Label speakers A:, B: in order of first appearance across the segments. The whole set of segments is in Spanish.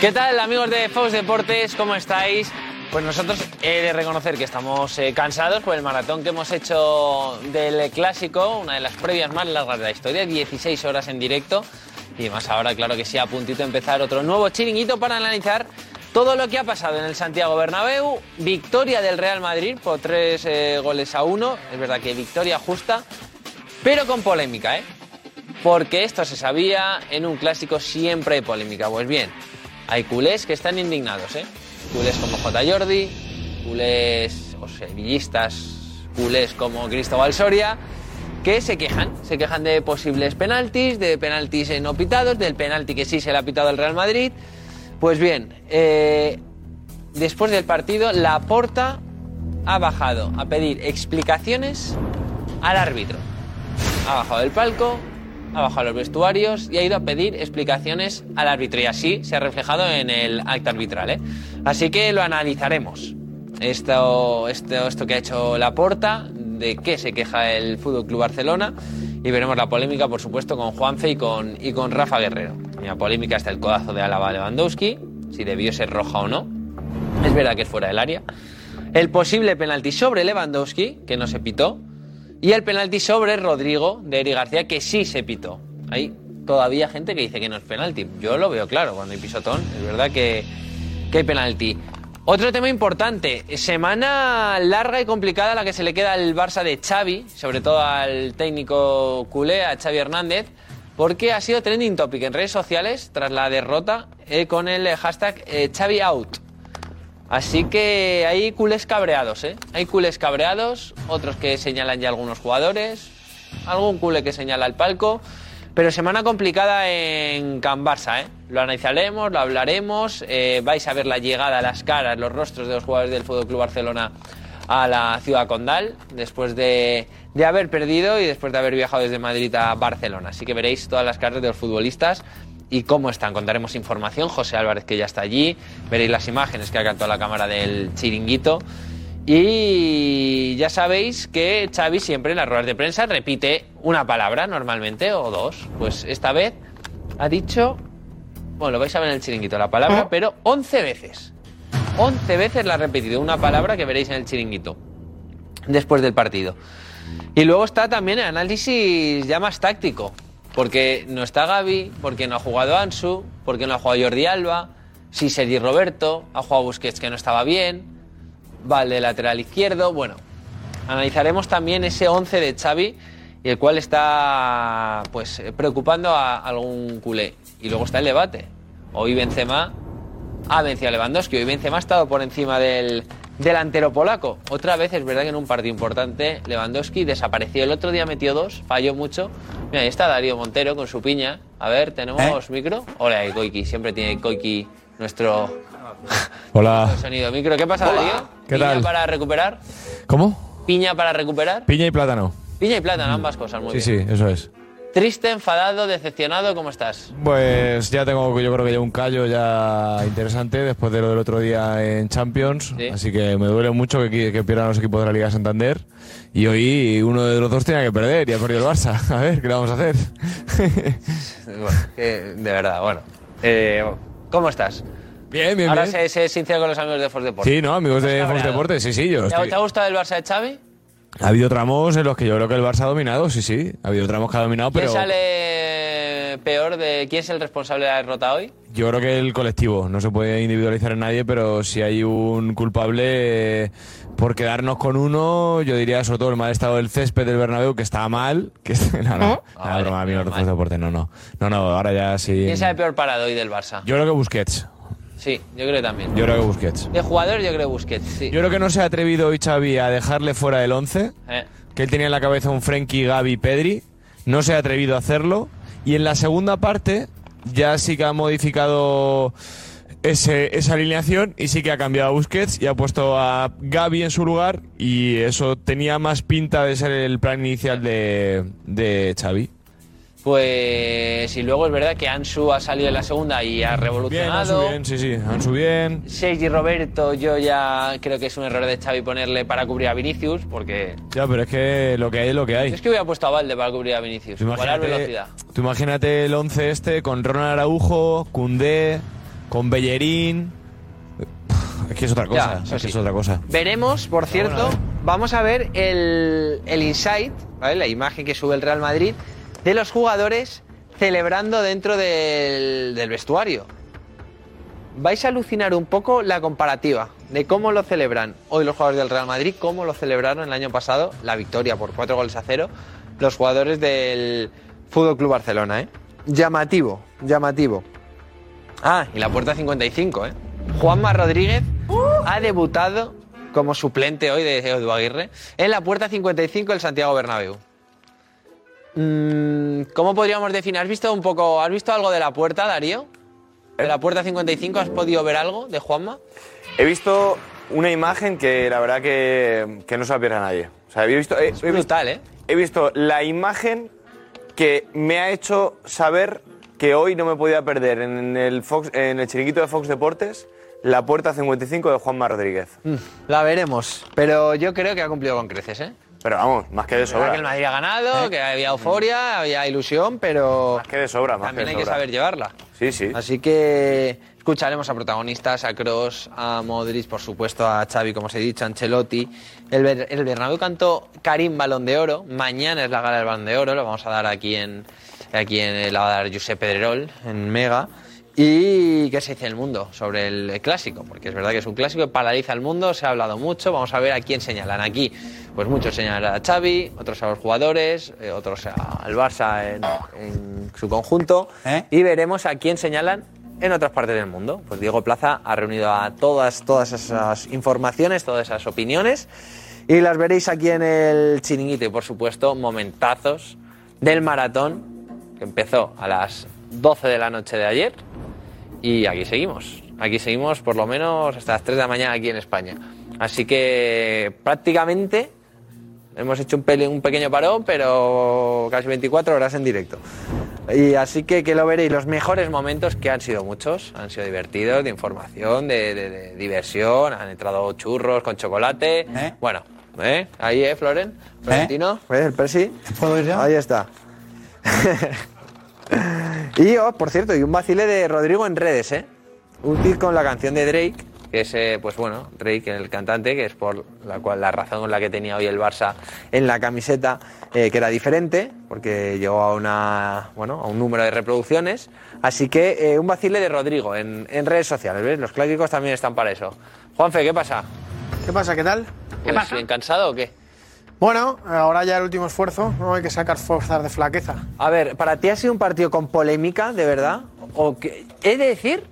A: ¿Qué tal amigos de Fox Deportes? ¿Cómo estáis? Pues nosotros he de reconocer que estamos eh, cansados por el maratón que hemos hecho del clásico, una de las previas más largas de la historia, 16 horas en directo. Y más ahora, claro que sí, a puntito empezar otro nuevo chiringuito para analizar todo lo que ha pasado en el Santiago Bernabéu. Victoria del Real Madrid por tres eh, goles a uno. Es verdad que victoria justa, pero con polémica, ¿eh? Porque esto se sabía, en un clásico siempre hay polémica. Pues bien, hay culés que están indignados, ¿eh? Culés como J. Jordi, culés o sevillistas, culés como Cristóbal Soria, que se quejan, se quejan de posibles penaltis, de penaltis no pitados, del penalti que sí se le ha pitado al Real Madrid. Pues bien, eh, después del partido, la Porta ha bajado a pedir explicaciones al árbitro. Ha bajado del palco, ha bajado a los vestuarios y ha ido a pedir explicaciones al árbitro y así se ha reflejado en el acto arbitral. ¿eh? Así que lo analizaremos. Esto, esto, esto que ha hecho Laporta, de qué se queja el Fútbol Club Barcelona y veremos la polémica, por supuesto, con Juanfe y con, y con Rafa Guerrero. La polémica está el codazo de Alaba Lewandowski, si debió ser roja o no. Es verdad que es fuera del área. El posible penalti sobre Lewandowski, que no se pitó, y el penalti sobre Rodrigo de Eri García, que sí se pitó. Hay todavía gente que dice que no es penalti. Yo lo veo claro cuando hay pisotón. Es verdad que, que hay penalti. Otro tema importante, semana larga y complicada la que se le queda al Barça de Xavi, sobre todo al técnico culé, a Xavi Hernández, porque ha sido trending topic en redes sociales tras la derrota eh, con el hashtag eh, Xavi out. Así que hay culés cabreados, ¿eh? Hay culés cabreados, otros que señalan ya algunos jugadores, algún culé que señala el palco, pero semana complicada en Can Barça, ¿eh? Lo analizaremos, lo hablaremos, eh, vais a ver la llegada, las caras, los rostros de los jugadores del Fútbol Club Barcelona a la ciudad condal, después de, de haber perdido y después de haber viajado desde Madrid a Barcelona. Así que veréis todas las caras de los futbolistas y cómo están. Contaremos información. José Álvarez, que ya está allí. Veréis las imágenes que ha captado la cámara del chiringuito. Y ya sabéis que Xavi siempre en las ruedas de prensa repite una palabra normalmente o dos. Pues esta vez ha dicho, bueno, lo vais a ver en el chiringuito la palabra, pero 11 veces. 11 veces la ha repetido una palabra que veréis en el chiringuito después del partido. Y luego está también el análisis ya más táctico. Porque no está Gaby, porque no ha jugado Ansu, porque no ha jugado Jordi Alba, si Sergi Roberto, ha jugado Busquets que no estaba bien, Valde lateral izquierdo. Bueno, analizaremos también ese 11 de Xavi y el cual está pues preocupando a algún culé. Y luego está el debate. Hoy Benzema ha vencido a Lewandowski, hoy Benzema ha estado por encima del delantero polaco. Otra vez es verdad que en un partido importante Lewandowski desapareció. El otro día metió dos, falló mucho. Mira, ahí está Darío Montero con su piña. A ver, ¿tenemos micro? Hola, Koiki. Siempre tiene Koiki nuestro
B: Hola.
A: sonido micro. ¿Qué pasa, Darío?
B: ¿Qué
A: ¿Piña
B: tal?
A: para recuperar?
B: ¿Cómo?
A: ¿Piña para recuperar?
B: Piña y plátano.
A: Piña y plátano, ambas cosas, muy
B: Sí,
A: bien.
B: sí, eso es.
A: Triste, enfadado, decepcionado, ¿cómo estás?
B: Pues ya tengo, yo creo que ya un callo ya interesante después de lo del otro día en Champions.
A: Sí.
B: Así que me duele mucho que, que pierdan los equipos de la Liga Santander. Y hoy uno de los dos tenía que perder y ha perdido el Barça. A ver, ¿qué le vamos a hacer?
A: Bueno, de verdad, bueno. Eh, ¿Cómo estás?
B: bien, bien,
A: Ahora
B: bien.
A: sé, sé sincero con los amigos de Force Deportes.
B: Sí, ¿no? Amigos de
A: ¿Estás
B: Fox? Deportes, sí, sí, yo
A: ¿Te, ha-
B: estoy-
A: te ha gustado el Barça de Xavi?
B: Ha habido tramos en los que yo creo que el Barça ha dominado, sí, sí. Ha habido tramos que ha dominado,
A: ¿Quién
B: pero
A: sale peor de quién es el responsable de la derrota hoy?
B: yo creo que el colectivo. No se puede individualizar en nadie, pero si hay un culpable eh, por quedarnos con uno, yo diría sobre todo el mal estado del césped del Bernabéu, que está mal. Que no, no,
A: Ah, vale,
B: broma, no, no. No, no, ahora ya sí.
A: ¿Quién sale peor parado hoy del Barça?
B: Yo creo que Busquets.
A: Sí, yo creo que también.
B: Yo creo que Busquets.
A: De jugador yo creo Busquets, sí.
B: Yo creo que no se ha atrevido hoy Xavi a dejarle fuera del 11.
A: Eh,
B: que él tenía en la cabeza un Frenkie, Gaby, Pedri, no se ha atrevido a hacerlo y en la segunda parte ya sí que ha modificado ese- esa alineación y sí que ha cambiado a Busquets y ha puesto a Gaby en su lugar y eso tenía más pinta de ser el plan inicial de, de Xavi.
A: Pues y luego es verdad que Ansu ha salido en la segunda y ha
B: Bien, Ansu
A: revolucionado.
B: bien, sí, sí, Ansu bien.
A: Sergi Roberto, yo ya creo que es un error de Xavi ponerle para cubrir a Vinicius, porque
B: Ya, pero es que lo que hay es lo que hay.
A: es que hubiera puesto a Valde para cubrir a Vinicius.
B: Tú
A: Igualar
B: imagínate,
A: velocidad.
B: tú imagínate el 11 este con Ronald Araujo, Cundé, con Bellerín. Es que es otra cosa.
A: Ya,
B: es que
A: sí.
B: es otra cosa.
A: Veremos, por cierto,
B: bueno,
A: vamos a ver el, el insight, ¿vale? la imagen que sube el Real Madrid, de los jugadores celebrando dentro del, del vestuario. Vais a alucinar un poco la comparativa de cómo lo celebran hoy los jugadores del Real Madrid, cómo lo celebraron el año pasado, la victoria por cuatro goles a cero, los jugadores del Fútbol Club Barcelona. ¿eh? Llamativo, llamativo. Ah, y la puerta 55, ¿eh? Juanma Rodríguez ha debutado como suplente hoy de Edu Aguirre en la puerta 55 del Santiago Bernabéu. Mm, ¿Cómo podríamos definir? ¿Has visto un poco, has visto algo de la puerta, Darío? ¿De la puerta 55 has podido ver algo de Juanma?
C: He visto una imagen que la verdad que, que no se la pierde a nadie. O sea, he visto, he, he visto,
A: Brutal, ¿eh?
C: he visto la imagen que me ha hecho saber que hoy no me podía perder en el, Fox, en el chiringuito de Fox Deportes la puerta 55 de Juanma Rodríguez.
A: La veremos, pero yo creo que ha cumplido con creces, ¿eh?
C: Pero vamos, más que de sobra.
A: que el Madrid ha ganado, que había euforia, había ilusión, pero
C: Más que de sobra, más
A: también
C: que
A: hay
C: de
A: que
C: sobra.
A: saber llevarla.
C: Sí, sí.
A: Así que escucharemos a protagonistas, a Cross, a Modric, por supuesto, a Xavi, como os he dicho, a Ancelotti. El, Ber- el Bernabéu cantó Karim Balón de Oro. Mañana es la gala del Balón de Oro, lo vamos a dar aquí en, aquí en la va a dar Josep Pedrerol, en Mega. ¿Y qué se dice en el mundo sobre el clásico? Porque es verdad que es un clásico que paraliza el mundo, se ha hablado mucho, vamos a ver a quién señalan aquí. Pues muchos señalan a Xavi, otros a los jugadores, eh, otros al Barça en, en su conjunto,
D: ¿Eh?
A: y veremos a quién señalan en otras partes del mundo. Pues Diego Plaza ha reunido a todas, todas esas informaciones, todas esas opiniones, y las veréis aquí en el chiringuito, y por supuesto, momentazos del maratón, que empezó a las 12 de la noche de ayer, y aquí seguimos. Aquí seguimos por lo menos hasta las 3 de la mañana aquí en España. Así que prácticamente hemos hecho un, pele- un pequeño parón, pero casi 24 horas en directo. Y así que que lo veréis, los mejores momentos, que han sido muchos, han sido divertidos, de información, de, de- de diversión, han entrado churros con chocolate.
D: ¿Eh?
A: Bueno, ¿eh? ahí, ¿eh, Floren? Florentino, ¿ves el Persi?
D: ¿Puedo ir ya?
A: Ahí está. y, oh, por cierto, y un vacile de Rodrigo en redes, ¿eh? Útil con la canción de Drake, que es, eh, pues bueno, Drake, el cantante, que es por la cual la razón con la que tenía hoy el Barça en la camiseta, eh, que era diferente, porque llegó a una, bueno, a un número de reproducciones. Así que eh, un vacile de Rodrigo en, en redes sociales, ¿ves? Los clásicos también están para eso. Juanfe, ¿qué pasa?
E: ¿Qué pasa? ¿Qué tal?
A: Pues, ¿Bien cansado o qué?
E: Bueno, ahora ya el último esfuerzo, no hay que sacar fuerzas de flaqueza.
A: A ver, ¿para ti ha sido un partido con polémica, de verdad? O que, he de decir,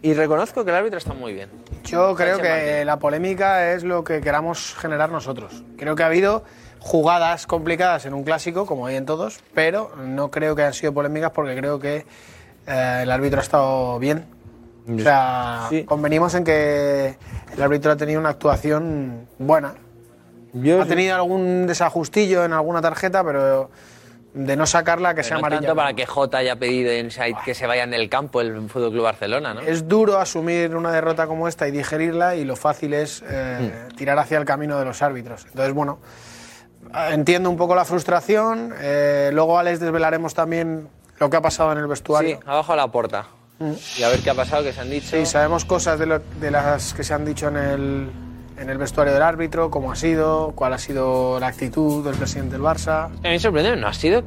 A: y reconozco que el árbitro está muy bien.
E: Yo creo que
A: Martín.
E: la polémica es lo que queramos generar nosotros. Creo que ha habido jugadas complicadas en un clásico, como hay en todos, pero no creo que hayan sido polémicas porque creo que eh, el árbitro ha estado bien. O sea,
A: Sí.
E: convenimos en que el árbitro ha tenido una actuación buena.
A: Yo
E: Ha tenido algún desajustillo en alguna tarjeta, pero de no sacarla que sea
A: no
E: amarilla.
A: tanto para que Jota haya pedido inside que se vayan del campo el Fútbol Club Barcelona, ¿no?
E: Es duro asumir una derrota como esta y digerirla y lo fácil es eh,
A: Hmm.
E: tirar hacia el camino de los árbitros. Entonces, bueno, entiendo un poco la frustración. eh, luego les desvelaremos también lo que ha pasado en el
A: Sí,
E: vestuario.
A: abajo a la puerta. Y a ver qué ha pasado, qué se han dicho.
E: Sí, sabemos cosas de, lo- de las que se han dicho en el, en el vestuario del árbitro, cómo ha sido, cuál ha sido la actitud del presidente del Barça.
A: A mí sorprende, no ha sido.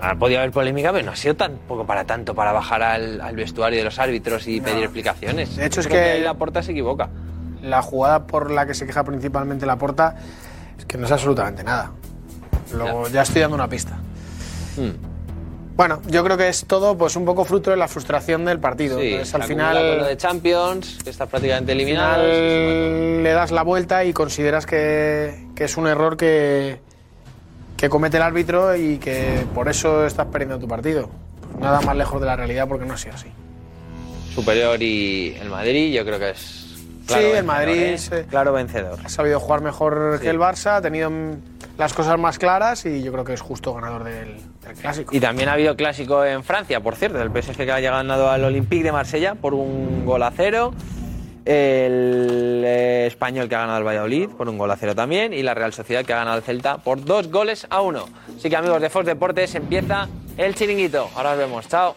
A: Ha podido haber polémica, pero no ha sido tampoco para tanto para bajar al, al vestuario de los árbitros y pedir explicaciones.
E: De hecho, es que-
A: la porta se equivoca.
E: La jugada por la que se queja principalmente la porta es que no es absolutamente nada. Luego ya, estoy dando una pista.
A: Hmm.
E: Bueno, yo creo que es todo pues un poco fruto de la frustración del partido.
A: Sí,
E: Entonces, al
A: con lo
E: final,
A: de Champions, que está prácticamente
E: al
A: eliminado.
E: final le das la vuelta y consideras que, que es un error que, que comete el árbitro y que por eso estás perdiendo tu partido. nada más lejos de la realidad porque no ha sido así.
A: Superior y el Madrid, yo creo que es.
E: Sí,
A: claro
E: el
A: vencedor,
E: Madrid
A: ¿eh? Claro vencedor.
E: ha sabido jugar mejor que el Barça, ha tenido las cosas más claras y yo creo que es justo ganador del, del clásico.
A: Y también ha habido clásico en Francia, por cierto. El PSG que haya ganado al Olympique de Marsella por un gol a cero. El eh, español que ha ganado al Valladolid por un gol a cero también. Y la Real Sociedad que ha ganado al Celta por dos goles a uno. Así que amigos de Fox Deportes, empieza el chiringuito. Ahora nos vemos. Chao.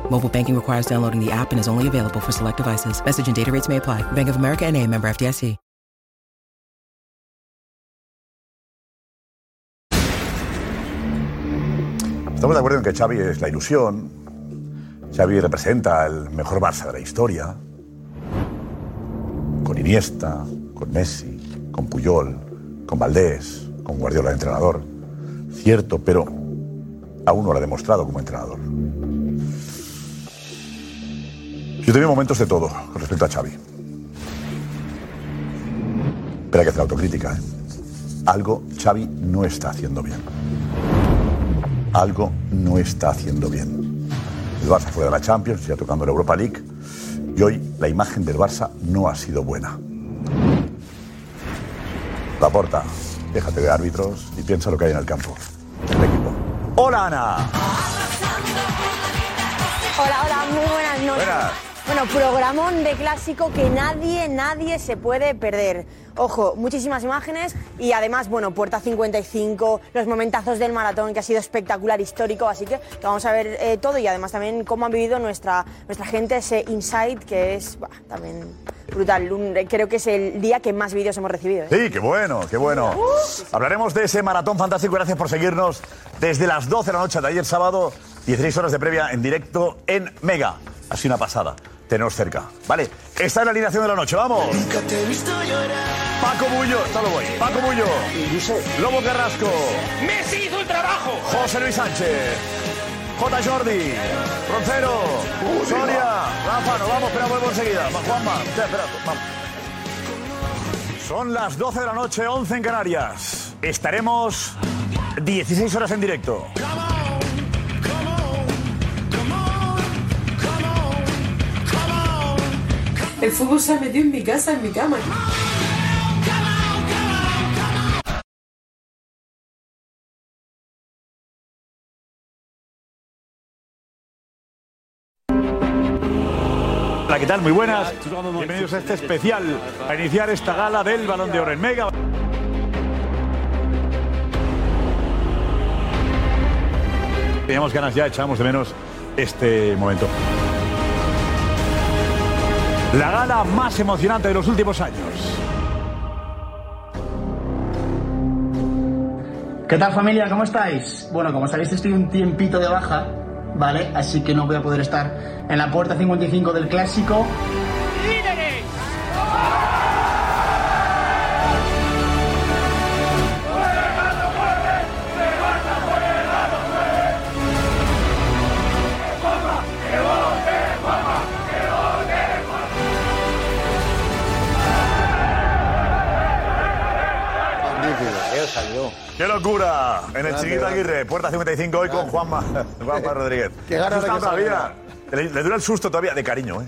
D: Mobile banking requires downloading the app and is only available for select devices. Message and data rates may apply. Bank of America and a member FDIC.
F: Estamos de acuerdo en que Xavi es la ilusión. Xavi representa el mejor Barça de la historia. Con Iniesta, con Messi, con Puyol, con Valdés, con Guardiola de entrenador. Cierto, pero aún no lo ha demostrado como entrenador. Yo tengo momentos de todo con respecto a Xavi. Pero hay que hacer autocrítica. ¿eh? Algo Xavi no está haciendo bien algo no está haciendo bien. El Barça fuera de la Champions, ya tocando la Europa League, y hoy la imagen del Barça no ha sido buena. La porta, déjate de árbitros y piensa lo que hay en el campo. El equipo. ¡Hola, Ana!
G: Hola, hola, muy buenas noches.
F: Buenas.
G: Bueno, programón de clásico que nadie, nadie se puede perder. Ojo, muchísimas imágenes y además, bueno, Puerta 55, los momentazos del maratón que ha sido espectacular, histórico, así que vamos a ver eh, todo y además también cómo han vivido nuestra, nuestra gente ese insight que es bah, también brutal. Un- creo que es el día que más vídeos hemos recibido. ¿eh?
F: Sí, qué bueno, qué bueno. Hablaremos de ese maratón fantástico. Gracias por seguirnos desde las 12 de la noche de ayer sábado. 16 horas de previa en directo en Mega. Ha sido una pasada. Teneros cerca. Vale, esta es la alineación de la noche. ¡Vamos! Paco Bullo, está lo voy. Paco Bullo. Lobo Carrasco.
H: Messi hizo el trabajo.
F: José Luis Sánchez. J. Jordi. Roncero. Soria. Rafa, nos vamos, pero vuelvo enseguida. Juanma. Espera, vamos. Son las 12 de la noche, 11 en Canarias. Estaremos 16 horas en directo.
I: El fútbol se ha metido en mi casa, en mi cama.
F: Hola, ¿qué tal? Muy buenas. Bienvenidos a este especial, a iniciar esta gala del Balón de Oro en Mega. Teníamos ganas ya, echábamos de menos este momento. La gala más emocionante de los últimos años.
J: ¿Qué tal familia? ¿Cómo estáis? Bueno, como sabéis estoy un tiempito de baja, ¿vale? Así que no voy a poder estar en la puerta 55 del clásico.
F: ¡Qué locura! En el Chiquito Aguirre, puerta 55 hoy con Juanma, Juanma Rodríguez.
E: Qué que salga.
F: todavía. Le, le dura el susto todavía, de cariño, ¿eh?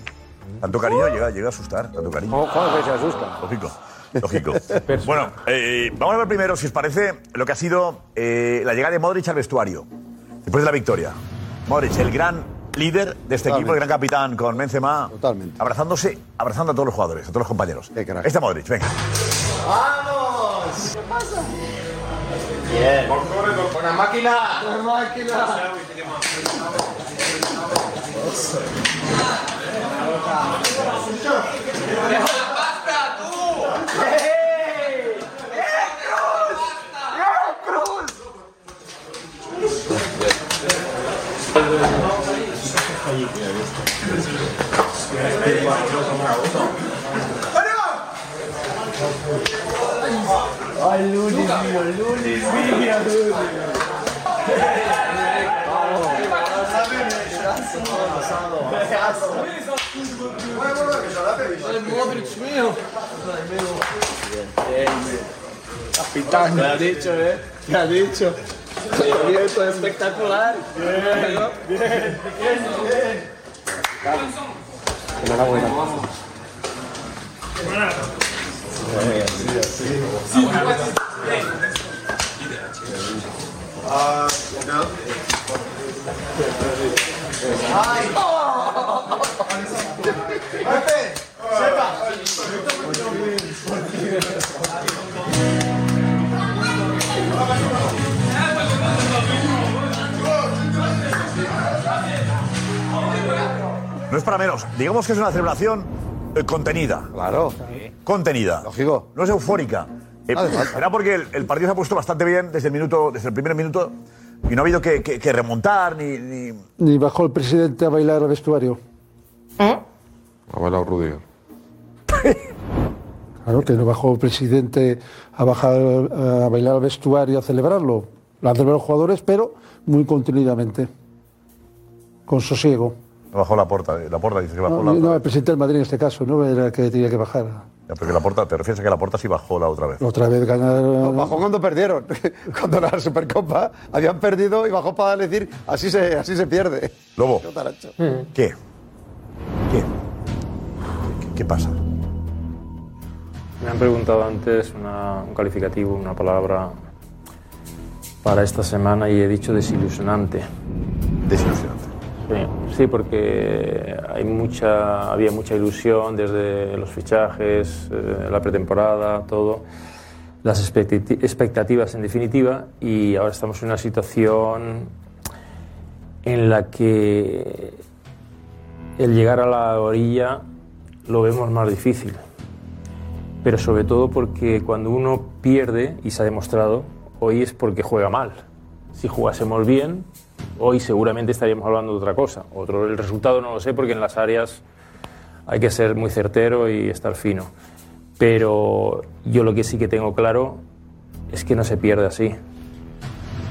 F: Tanto cariño llega, llega a asustar, tanto cariño.
E: ¿Cómo que se asusta?
F: Lógico, lógico. bueno, eh, vamos a ver primero, si os parece, lo que ha sido eh, la llegada de Modric al vestuario, después de la victoria. Modric, el gran líder de este equipo, el gran capitán con Benzema. Totalmente. Abrazándose, abrazando a todos los jugadores, a todos los compañeros. Está Modric, venga.
E: ¡Vamos! ¿Qué pasa? Bien. Buena máquina. Buena máquina. ¡Eh! ¡Cruz! ¡Eh, Cruz!
H: Ay, Lulis mío, Lulis mío.
K: Modric mío.
H: Capitán.
K: Me ha dicho, eh. Me ha dicho. Esto es espectacular.
H: Bien, bien, bien, bien.
K: Enhorabuena.
F: No es para menos. Digamos que es una celebración eh, contenida. Claro. Contenida. Lógico. No es eufórica. Eh, Será porque el, el partido se ha puesto bastante bien desde el minuto, desde el primer minuto y no ha habido que, que- que remontar ni, ni-
L: Ni bajó el presidente a bailar al vestuario.
M: Ha bailado Rudiger.
L: Claro, que no bajó el presidente a bajar a bailar al vestuario a celebrarlo. Lo han celebrado los jugadores, pero muy contenidamente. Con sosiego.
F: No bajó la puerta. La puerta dice que bajó
L: No,
F: la
L: no, el presidente del Madrid en este caso, ¿no? Era el que tenía que bajar.
F: Ya, porque la puerta, te refieres a que la puerta sí bajó la otra vez.
L: Otra vez ganar.
N: Bajó cuando perdieron. Cuando la Supercopa habían perdido y bajó para decir así se, así se pierde.
F: Lobo.
N: Qué.
F: ¿Qué? ¿Qué? ¿Qué, qué pasa?
O: Me han preguntado antes una- un calificativo, una palabra para esta semana y he dicho desilusionante.
F: Desilusionante.
O: Sí, porque había mucha ilusión desde los fichajes, eh, la pretemporada, todo, las expectati- expectativas en definitiva, y ahora estamos en una situación en la que el llegar a la orilla lo vemos más difícil. Pero sobre todo porque cuando uno pierde, y se ha demostrado, hoy es porque juega mal. Si jugásemos bien, hoy seguramente estaríamos hablando de otra cosa. Otro, el resultado no lo sé porque en las áreas hay que ser muy certero y estar fino. Pero yo lo que sí que tengo claro es que no se pierde así.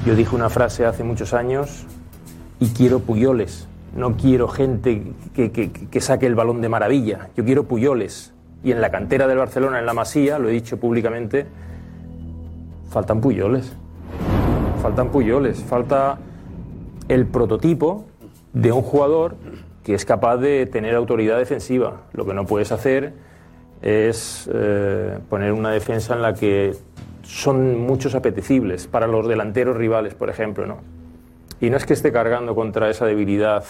O: Yo dije una frase hace muchos años y quiero puyoles. No quiero gente que, que- que saque el balón de maravilla. Yo quiero puyoles. Y en la cantera del Barcelona, en la Masía, lo he dicho públicamente, faltan puyoles. Faltan puyoles. Falta el prototipo de un jugador que es capaz de tener autoridad defensiva. Lo que no puedes hacer es eh, poner una defensa en la que son muchos apetecibles para los delanteros rivales, por ejemplo, ¿no? Y no es que esté cargando contra esa debilidad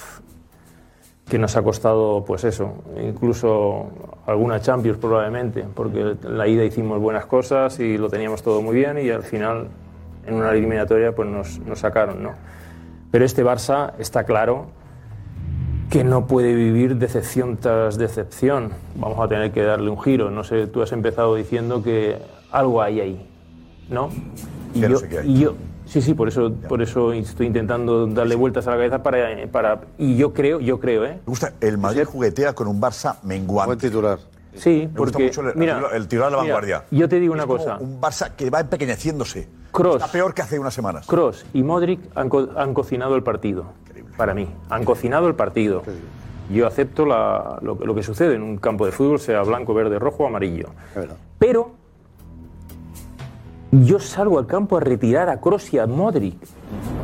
O: que nos ha costado, pues eso, incluso alguna Champions probablemente, porque la ida hicimos buenas cosas y lo teníamos todo muy bien y al final en una eliminatoria pues nos, nos sacaron, ¿no? Pero este Barça está claro que no puede vivir decepción tras decepción. Vamos a tener que darle un giro. No sé, tú has empezado diciendo que algo hay ahí, ¿no? Y
F: no
O: yo,
F: sé qué hay.
O: y yo- sí, sí, por eso, por eso estoy intentando darle vueltas a la cabeza para, para y yo creo, yo creo, ¿eh?
F: Me gusta, el Madrid juguetea con un Barça menguante. Buen
N: titular.
O: Sí,
F: Me gusta
O: porque
F: mucho el,
O: mira,
F: el titular de la
O: mira,
F: vanguardia.
O: yo te digo una
F: Es como
O: cosa.
F: Un Barça que va empequeñeciéndose. Está peor que hace unas semanas.
O: Cross y Modric han, co- han cocinado el partido. Para mí, han cocinado el partido. Yo acepto la- lo, que- lo que sucede en un campo de fútbol, sea blanco, verde, rojo o amarillo. Pero yo salgo al campo a retirar a Kroos y a Modric.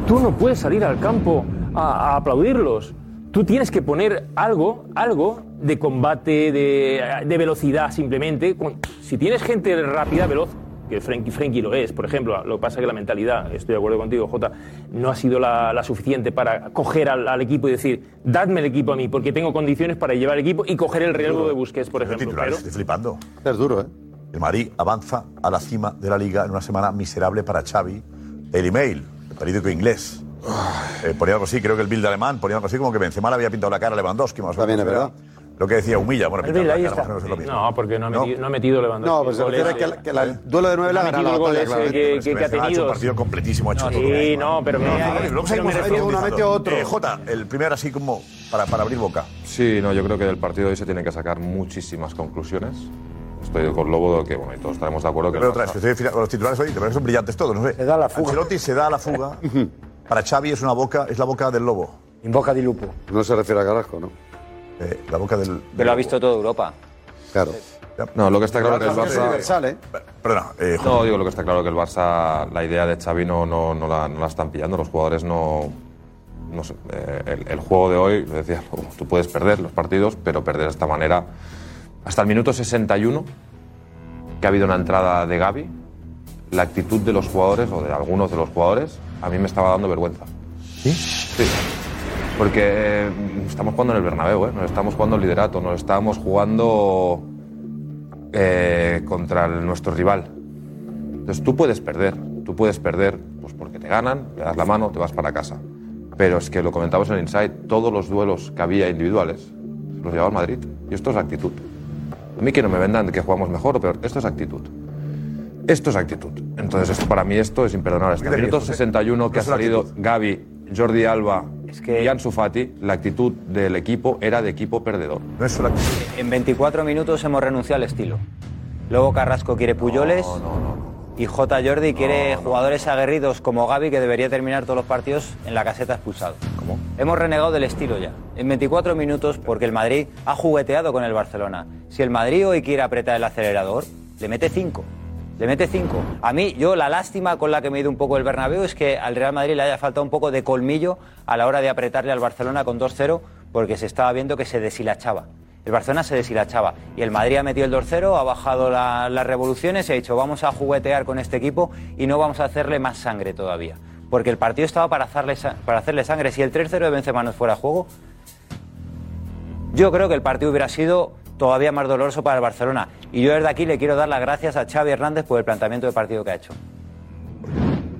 O: Tú no puedes salir al campo a, a aplaudirlos. Tú tienes que poner algo, algo de combate, de, de velocidad simplemente. Si tienes gente rápida, veloz, que Frenkie, Frenkie lo es, por ejemplo, lo que pasa es que la mentalidad, estoy de acuerdo contigo, Jota, no ha sido la, la suficiente para coger al, al equipo y decir, dadme el equipo a mí, porque tengo condiciones para llevar el equipo y coger el riesgo de Busquets, por ejemplo.
F: titular,
O: Pero-
F: estoy flipando.
N: Es duro, ¿eh?
F: El Madrid avanza a la cima de la liga en una semana miserable para Xavi. El email, el periódico inglés. Eh, ponía algo así, creo que el Bild alemán ponía algo así como que Benzema le había pintado la cara a Lewandowski. Más o
N: También es
F: era. Lo que decía Humilla, bueno,
O: El
F: pintar
O: Bill,
F: la
O: ahí
F: cara,
O: está.
F: más o menos es lo mismo.
O: No, porque no ha metido, no ha metido Lewandowski.
N: No, pues se
O: el
N: refiere que, la- que la- el duelo de nueve le ha
O: No
N: ganado la
O: el
N: batalla,
O: ese
N: claramente.
O: que, que, que ha
F: Ha hecho
O: tenido.
F: un partido completísimo, ha hecho
O: No,
F: todo.
O: sí, no, pero me-
F: Luego
O: pero
F: seguimos
O: me refiero-
F: profundizando.
N: uno, ha metido otro.
F: Eh, Jota, el primero así como para, para abrir boca.
M: Sí, no, yo creo que del partido de hoy se tienen que sacar muchísimas conclusiones. Estoy con Lobo, que bueno, y todos estaremos de acuerdo que el
F: Pero otra vez,
M: Barça-
F: que estoy con los titulares hoy, te parece que son brillantes todos, no sé.
N: Se da la fuga.
F: Ancelotti se da la fuga. Para Xavi es una boca, es la boca del lobo.
P: In boca di lupo.
N: No se refiere a Carrasco, ¿no?
F: Eh, la boca del.
P: Pero lo ha visto toda Europa.
N: Claro.
M: No, lo que está claro que el Barça...
N: ¿eh?
F: Perdona, eh,
M: No, digo lo que está claro que el Barça, la idea de Xavi no, no, no, la, no la están pillando. Los jugadores no. no sé, eh, el, el juego de hoy, lo decía, tú puedes perder los partidos, pero perder de esta manera. Hasta el minuto 61, que ha habido una entrada de Gaby, la actitud de los jugadores, o de algunos de los jugadores, a mí me estaba dando vergüenza. ¿Sí? Sí. Porque eh, estamos jugando en el Bernabéu, ¿eh? nos estamos jugando el liderato, nos estamos jugando eh, contra el- nuestro rival. Entonces tú puedes perder, tú puedes perder pues porque te ganan, le das la mano, te vas para casa. Pero es que lo comentamos en el Inside, todos los duelos que había individuales los llevaba el Madrid. Y esto es actitud. A mí que no me vendan que jugamos mejor o peor, esto es actitud. Esto es actitud. Entonces esto para mí esto es imperdonable. Hasta el
F: ¿Qué te
M: minuto
F: ríes, José?
M: 61 que ha salido. Gaby, Jordi Alba
P: que-
M: y Ansu Fati, la actitud del equipo era de equipo perdedor.
F: no es solo.
P: En 24 minutos hemos renunciado al estilo. Luego Carrasco quiere Puyoles
M: No, no, no.
P: y J. Jordi quiere jugadores aguerridos como Gaby que debería terminar todos los partidos en la caseta expulsado.
M: ¿Cómo?
P: Hemos renegado del estilo ya. En 24 minutos porque el Madrid ha jugueteado con el Barcelona. Si el Madrid hoy quiere apretar el acelerador, le mete 5. Le mete 5. A mí, yo la lástima con la que me he ido un poco el Bernabéu es que al Real Madrid le haya faltado un poco de colmillo a la hora de apretarle al Barcelona con 2-0 porque se estaba viendo que se deshilachaba. El Barcelona se deshilachaba y el Madrid ha metido el 2-0, ha bajado la- las revoluciones y ha dicho vamos a juguetear con este equipo y no vamos a hacerle más sangre todavía. Porque el partido estaba para hacerle, para hacerle sangre. Si el 3-0 de Benzema no fuera juego, yo creo que el partido hubiera sido todavía más doloroso para el Barcelona. Y yo desde aquí le quiero dar las gracias a Xavi Hernández por el planteamiento de partido que ha hecho.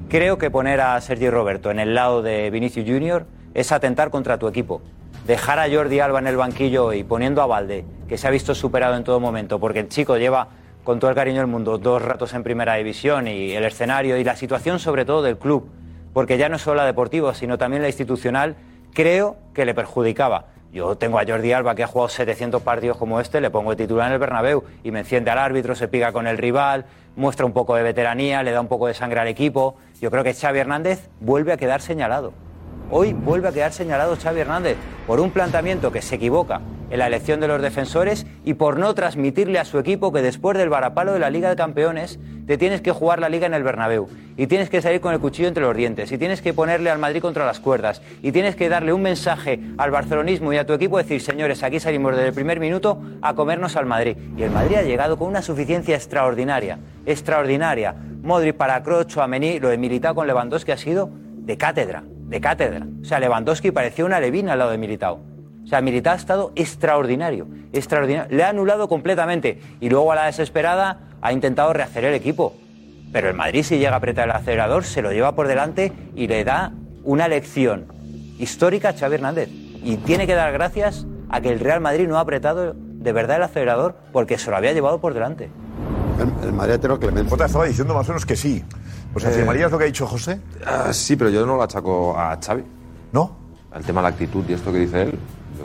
P: Creo que poner a Sergi Roberto en el lado de Vinicius Junior es atentar contra tu equipo. Dejar a Jordi Alba en el banquillo y poniendo a Valde, que se ha visto superado en todo momento, porque el chico lleva, con todo el cariño del mundo, dos ratos en primera división y el escenario y la situación sobre todo del club, porque ya no solo la deportiva, sino también la institucional, creo que le perjudicaba. Yo tengo a Jordi Alba que ha jugado 700 partidos como este, le pongo de titular en el Bernabéu y me enciende al árbitro, se pica con el rival, muestra un poco de veteranía, le da un poco de sangre al equipo. Yo creo que Xavi Hernández vuelve a quedar señalado. Hoy vuelve a quedar señalado Xavi Hernández por un planteamiento que se equivoca en la elección de los defensores y por no transmitirle a su equipo que después del varapalo de la Liga de Campeones te tienes que jugar la Liga en el Bernabéu y tienes que salir con el cuchillo entre los dientes y tienes que ponerle al Madrid contra las cuerdas y tienes que darle un mensaje al barcelonismo y a tu equipo decir, señores, aquí salimos desde el primer minuto a comernos al Madrid. Y el Madrid ha llegado con una suficiencia extraordinaria, extraordinaria. Modric para Kroos, Amení, lo de Militao con Lewandowski ha sido de cátedra, de cátedra. O sea, Lewandowski parecía una levina al lado de Militao. O sea, Militao ha estado extraordinario, extraordinario. Le ha anulado completamente y luego a la desesperada ha intentado rehacer el equipo. Pero el Madrid si llega a apretar el acelerador se lo lleva por delante y le da una lección histórica a Xavi Hernández. Y tiene que dar gracias a que el Real Madrid no ha apretado de verdad el acelerador porque se lo había llevado por delante.
N: El, el Madrid ha tenido clemencia.
F: Jota estaba diciendo más o menos que sí. Sea,
M: Eh,
F: ¿firmarías lo que ha dicho José?
M: Ah, sí, pero yo no lo achaco a Xavi.
F: ¿No?
M: El tema de la actitud y esto que dice él,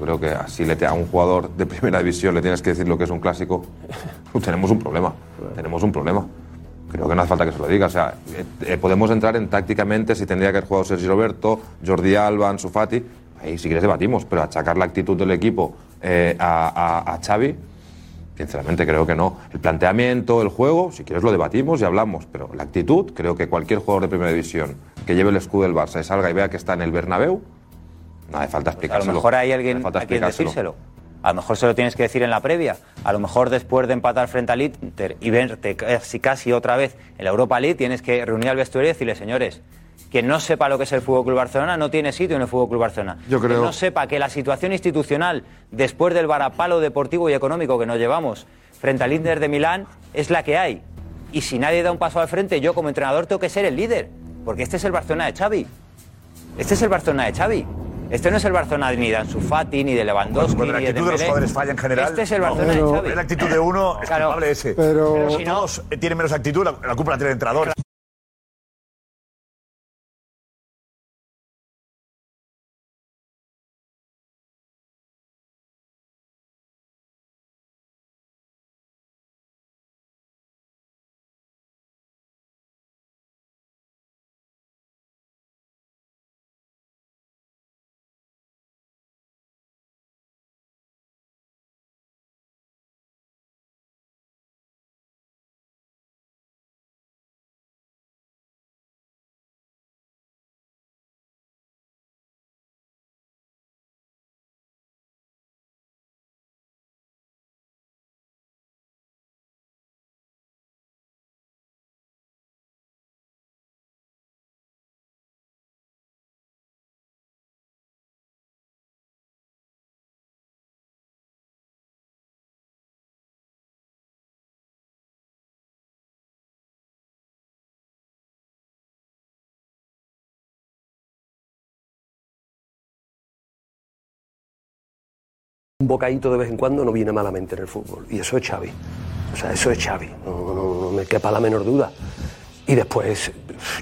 M: creo que así le a un jugador de primera división le tienes que decir lo que es un clásico, tenemos un problema. Tenemos un problema. Creo que no hace falta que se lo diga. O sea, eh, eh, podemos entrar en tácticamente si tendría que haber jugado Sergio Roberto, Jordi Alba, Ansu. Ahí si quieres debatimos, pero achacar la actitud del equipo eh, a, a- a Xavi, sinceramente creo que no. El planteamiento, el juego, si quieres lo debatimos y hablamos, pero la actitud, creo que cualquier jugador de primera división que lleve el escudo del Barça y salga y vea que está en el Bernabéu, no hace falta
P: A lo
M: explicárselo.
P: mejor hay
M: No
P: alguien
M: falta
P: a quien
M: explicárselo.
P: decírselo. A lo mejor se lo tienes que decir en la previa. A lo mejor después de empatar frente al Inter y verte casi, casi otra vez en la Europa League, tienes que reunir al vestuario y decirle, señores, quien no sepa lo que es el Fútbol Club Barcelona no tiene sitio en el Fútbol Club Barcelona.
M: Yo creo-
P: Quien no sepa que la situación institucional después del varapalo deportivo y económico que nos llevamos frente al Inter de Milán es la que hay. Y si nadie da un paso al frente, yo como entrenador tengo que ser el líder, porque este es el Barcelona de Xavi. Este es el Barcelona de Xavi. Este no es el Barcelona ni de Ansu Fati, ni de Lewandowski,
F: Cuando la
P: ni de
F: actitud de los
P: Dembélé.
F: jugadores falla en general.
P: Este es el
F: no.
P: Barcelona
F: Pero-
P: de Xavi.
F: La actitud de uno, es
P: Claro.
F: culpable ese.
P: Pero-
F: Pero
P: si no-
F: todos tienen menos actitud, la, la culpa la tiene el entrenador.
Q: Un bocadito de vez en cuando no viene malamente en el fútbol. Y eso es Xavi. O sea, eso es Xavi. No, no- me quepa la menor duda. Y después,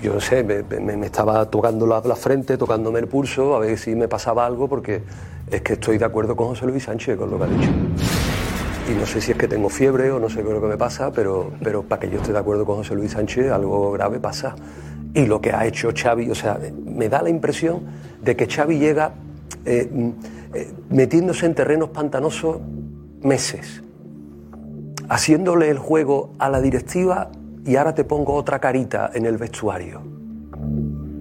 Q: yo no sé, me, estaba tocando la, frente, tocándome el pulso, a ver si me pasaba algo, porque es que estoy de acuerdo con José Luis Sánchez con lo que ha dicho. Y no sé si es que tengo fiebre o no sé qué es lo que me pasa, pero, pero para que yo esté de acuerdo con José Luis Sánchez, algo grave pasa. Y lo que ha hecho Xavi, o sea, me da la impresión de que Xavi llega eh, eh, metiéndose en terrenos pantanosos meses, haciéndole el juego a la directiva y ahora te pongo otra carita en el vestuario.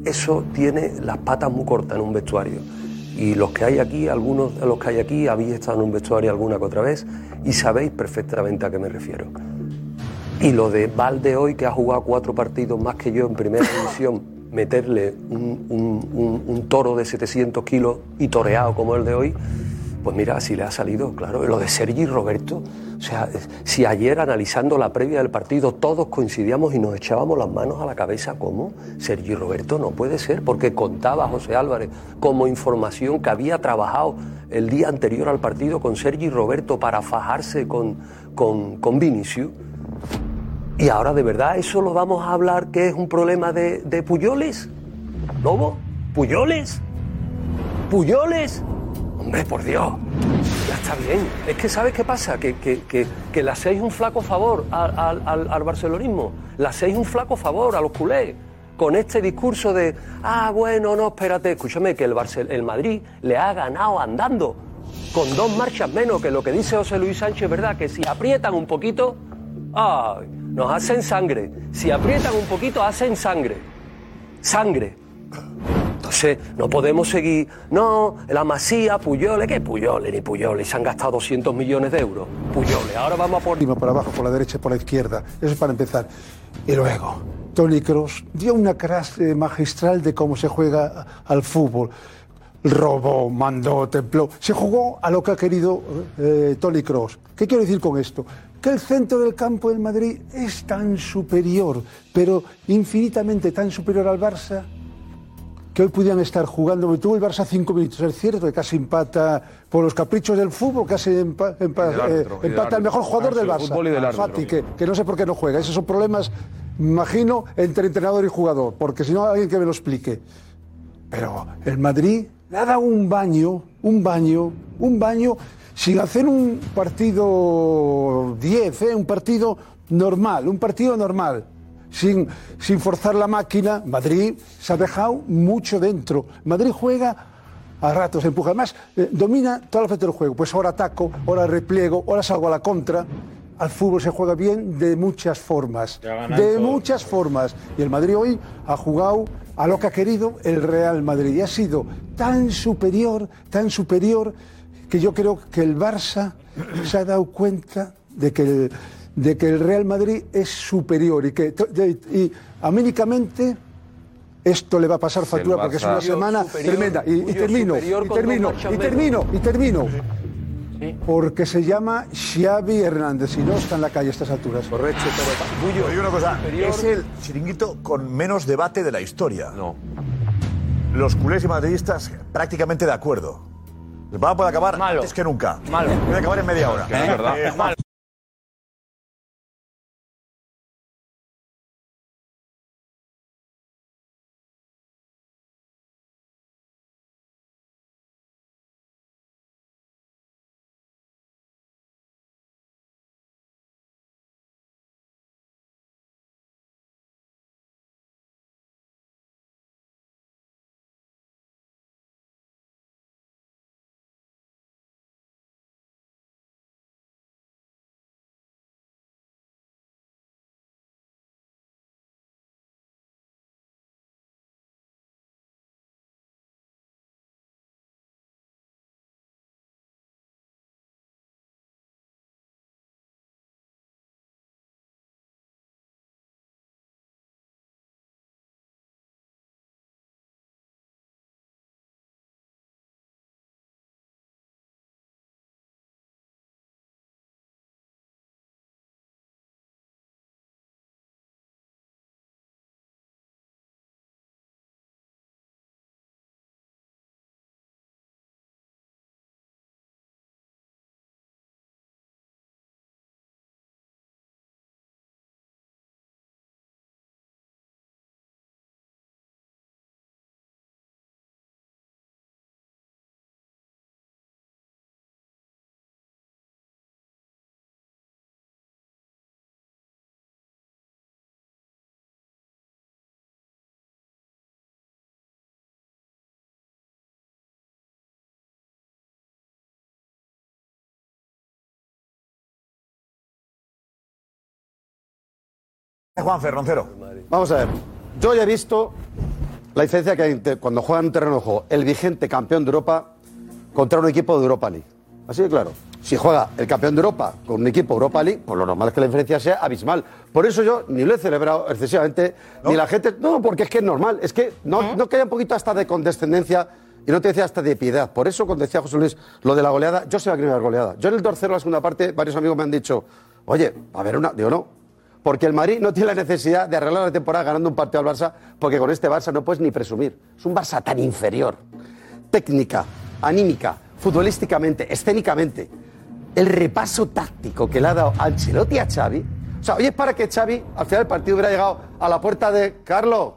Q: Eso tiene las patas muy cortas en un vestuario. Y los que hay aquí, algunos de los que hay aquí, habéis estado en un vestuario alguna que otra vez y sabéis perfectamente a qué me refiero. Y lo de Valde hoy, que ha jugado cuatro partidos más que yo en primera división, meterle un, un- toro de 700 kilos y toreado como el de hoy, pues mira, así le ha salido, claro. Lo de Sergi Roberto, o sea, si ayer analizando la previa del partido todos coincidíamos y nos echábamos las manos a la cabeza, ¿cómo? Sergi Roberto no puede ser, porque contaba José Álvarez como información que había trabajado el día anterior al partido con Sergi Roberto para fajarse con, con, con Vinicius. Y ahora de verdad eso lo vamos a hablar que es un problema de, de Puyoles. ¿Lobo? ¿Puyoles? ¿Puyoles? Hombre, por Dios. Ya está bien. Es que ¿sabes qué pasa? Que, que, que, que le hacéis un flaco favor al, al, al- barcelonismo. Le hacéis un flaco favor a los culés. Con este discurso de, ah, bueno, no, espérate, escúchame, que el, Barcel- el Madrid le ha ganado andando. Con dos marchas menos que lo que dice José Luis Sánchez, ¿verdad? Que si aprietan un poquito, ay, nos hacen sangre. Si aprietan un poquito, hacen sangre. Sangre. Entonces, no podemos seguir. No, la Masía, Puyole, ¿qué Puyole ni Puyole? Se han gastado 200 millones de euros. Puyole, ahora vamos a por.
L: Por abajo, por la derecha por la izquierda. Eso es para empezar. Y luego, Tony Cross dio una clase magistral de cómo se juega al fútbol. Robó, mandó, templó. Se jugó a lo que ha querido eh, Tony Cross. ¿Qué quiero decir con esto? Que el centro del campo del Madrid es tan superior, pero infinitamente tan superior al Barça, que hoy pudieran estar jugando. Tuvo el Barça cinco minutos. Es cierto que casi empata por los caprichos del fútbol, casi empa- empa-
M: Y del árbitro,
L: eh, empata el mejor jugador del Barça,
M: del árbitro.
L: Fati, que, que no sé por qué no juega. Esos son problemas, me imagino, entre entrenador y jugador, porque si no, alguien que me lo explique. Pero el Madrid le ha dado un baño, un baño, un baño, sin hacer un partido 10, ¿eh? un partido normal, un partido normal. Sin, sin forzar la máquina, Madrid se ha dejado mucho dentro. Madrid juega a ratos, empuja. Además, eh, domina toda la frente del juego. Pues ahora ataco, ahora repliego, ahora salgo a la contra. Al fútbol se juega bien de muchas formas. De muchas formas. Y el Madrid hoy ha jugado a lo que ha querido el Real Madrid. Y ha sido tan superior, tan superior, que yo creo que el Barça se ha dado cuenta de que el, de que el Real Madrid es superior y que y anímicamente esto le va a pasar factura porque es una semana
M: Superior,
L: tremenda. Y, termino, y termino, y termino, y termino. Porque se llama Xavi Hernández y no está en la calle a estas alturas.
O: Correcto, pero
F: una cosa, es el chiringuito con menos debate de la historia.
M: No.
F: los culés y madridistas prácticamente de acuerdo. El programa puede acabar antes que nunca.
A: Malo.
F: Puede acabar en media hora.
M: Es verdad.
F: Eh, Juan, Juan Ferroncero.
N: Vamos a ver. Yo ya he visto la diferencia que hay cuando juegan un terreno de juego el vigente campeón de Europa contra un equipo de Europa League. Así de claro. Si juega el campeón de Europa con un equipo Europa League, pues lo normal es que la diferencia sea abismal. Por eso yo ni lo he celebrado excesivamente, ni la gente. No, porque es que es normal. Es que no, no que haya un poquito hasta de condescendencia y no te decía hasta de piedad. Por eso, cuando decía José Luis lo de la goleada, yo sé la primera goleada. Yo en el 2-0 la segunda parte, varios amigos me han dicho, oye, a ver una. Digo, no. Porque el Madrid no tiene la necesidad de arreglar la temporada ganando un partido al Barça, porque con este Barça no puedes ni presumir. Es un Barça tan inferior. Técnica, anímica, futbolísticamente, escénicamente. El repaso táctico que le ha dado Ancelotti a Xavi. O sea, hoy es para que Xavi al final del partido hubiera llegado a la puerta de Carlos.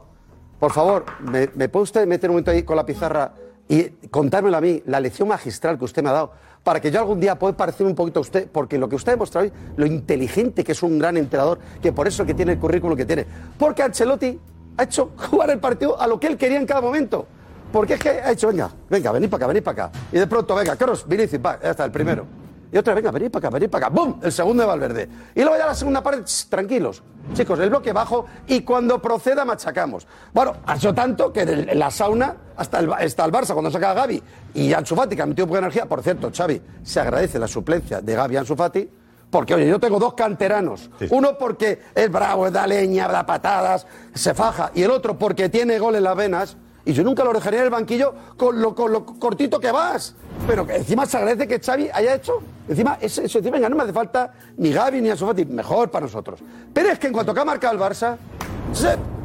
N: Por favor, ¿me, me puede usted meter un momento ahí con la pizarra y contármelo a mí, la lección magistral que usted me ha dado, para que yo algún día pueda parecer un poquito a usted, porque lo que usted ha demostrado hoy, lo inteligente que es un gran entrenador, que por eso que tiene el currículum que tiene. Porque Ancelotti ha hecho jugar el partido a lo que él quería en cada momento. Porque es que ha hecho, venga, venga, venid para acá, venid para acá. Y de pronto, venga, Carlos, Vinicius, va, ya está, el primero. Y otra, venga, venid para acá, venid para acá. ¡Bum! El segundo de Valverde. Y luego ya la segunda parte, tss, tranquilos. Chicos, el bloque bajo y cuando proceda machacamos. Bueno, ha hecho tanto que en la sauna hasta el, el Barça cuando saca a Gaby y Ansu Fati, que ha metido poca energía. Por cierto, Xavi, se agradece la suplencia de Gaby Ansu Fati. Porque, oye, yo tengo dos canteranos. Uno porque es bravo, da leña, da patadas, se faja. Y el otro porque tiene gol en las venas. Y yo nunca lo dejaría en el banquillo con lo, cortito que vas. Pero encima se agradece que Xavi haya hecho. Encima, eso, encima, venga, no me hace falta ni Gaby ni Ansu Fati. Mejor para nosotros. Pero es que en cuanto que ha marcado el Barça,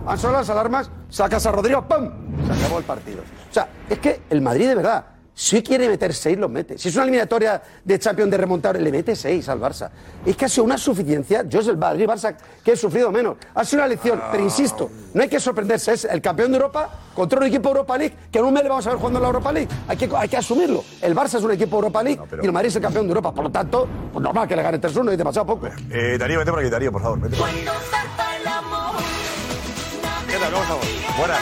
N: han sonado las alarmas, sacas a Rodrigo, ¡pum! Se acabó el partido. O sea, es que el Madrid de verdad, si quiere meter seis, los mete. Si es una eliminatoria de Champions de remontar, le mete seis al Barça. Es que ha sido una suficiencia. Yo es el Madrid-Barça que he sufrido menos. Ha sido una lección, pero insisto, no hay que sorprenderse. Es el campeón de Europa contra un equipo Europa League que en un mes le vamos a ver jugando en la Europa League. Hay que, hay que asumirlo. El Barça es un equipo Europa League y el Madrid es el campeón de Europa. Por lo tanto, pues normal que le gane 3-1 y demasiado poco.
F: Eh, Darío, vete por aquí, Darío, por favor. Vete por aquí. ¿Qué tal? ¿Cómo estamos? Buenas.